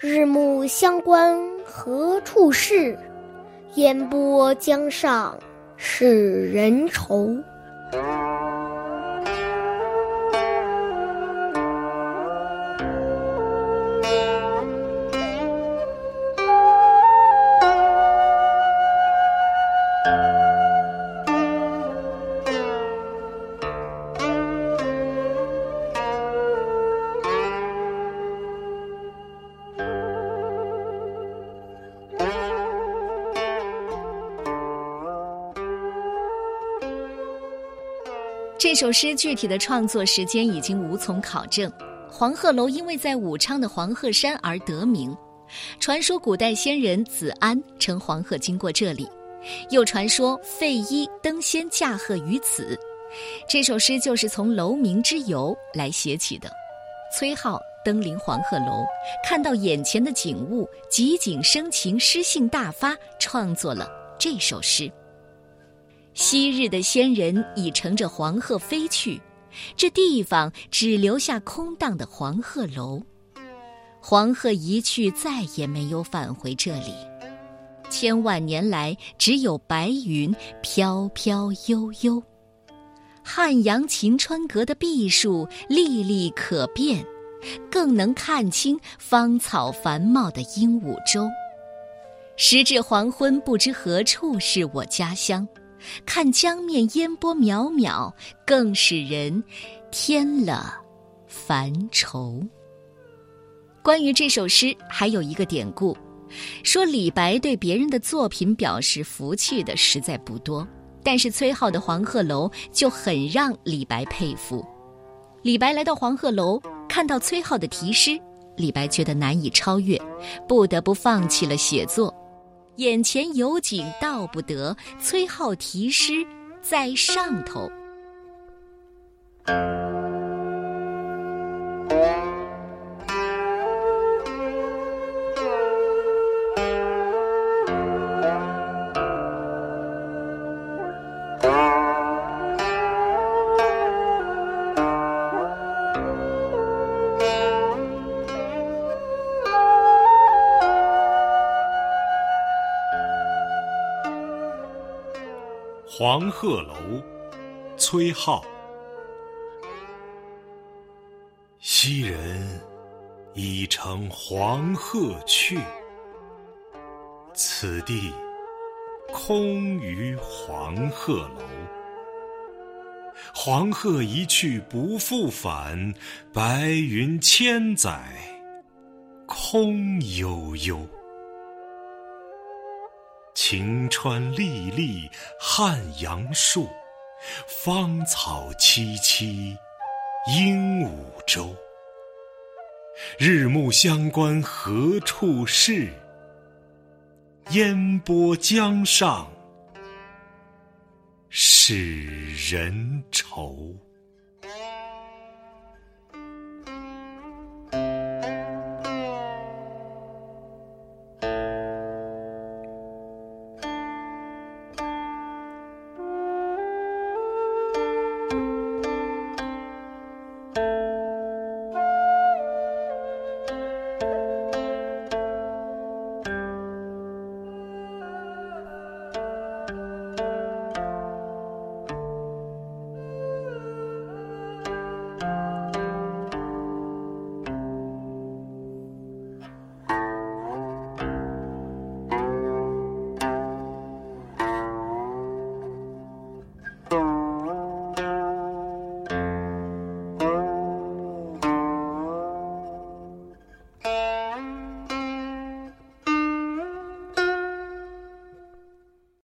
日暮乡关何处是？烟波江上使人愁。这首诗具体的创作时间已经无从考证。黄鹤楼因为在武昌的黄鹤山而得名，传说古代仙人子安乘黄鹤经过这里，又传说费祎登仙驾鹤于此。这首诗就是从楼名之由来写起的。崔颢登临黄鹤楼，看到眼前的景物，极景生情，诗兴大发，创作了这首诗。昔日的仙人已乘着黄鹤飞去，这地方只留下空荡的黄鹤楼。黄鹤一去，再也没有返回这里。千万年来，只有白云飘飘悠悠。汉阳晴川阁的碧树历历可辨，更能看清芳草繁茂的鹦鹉洲。时至黄昏，不知何处是我家乡。看江面烟波渺渺，更使人添了烦愁。关于这首诗，还有一个典故，说李白对别人的作品表示服气的实在不多，但是崔颢的黄鹤楼就很让李白佩服。李白来到黄鹤楼，看到崔颢的题诗，李白觉得难以超越，不得不放弃了写作。眼前有景到不得，崔颢题诗在上头。黄鹤楼，崔颢。昔人已乘黄鹤去，此地空余黄鹤楼。黄鹤一去不复返，白云千载空悠悠。晴川历历汉阳树，芳草萋萋鹦鹉洲。日暮乡关何处是？烟波江上使人愁。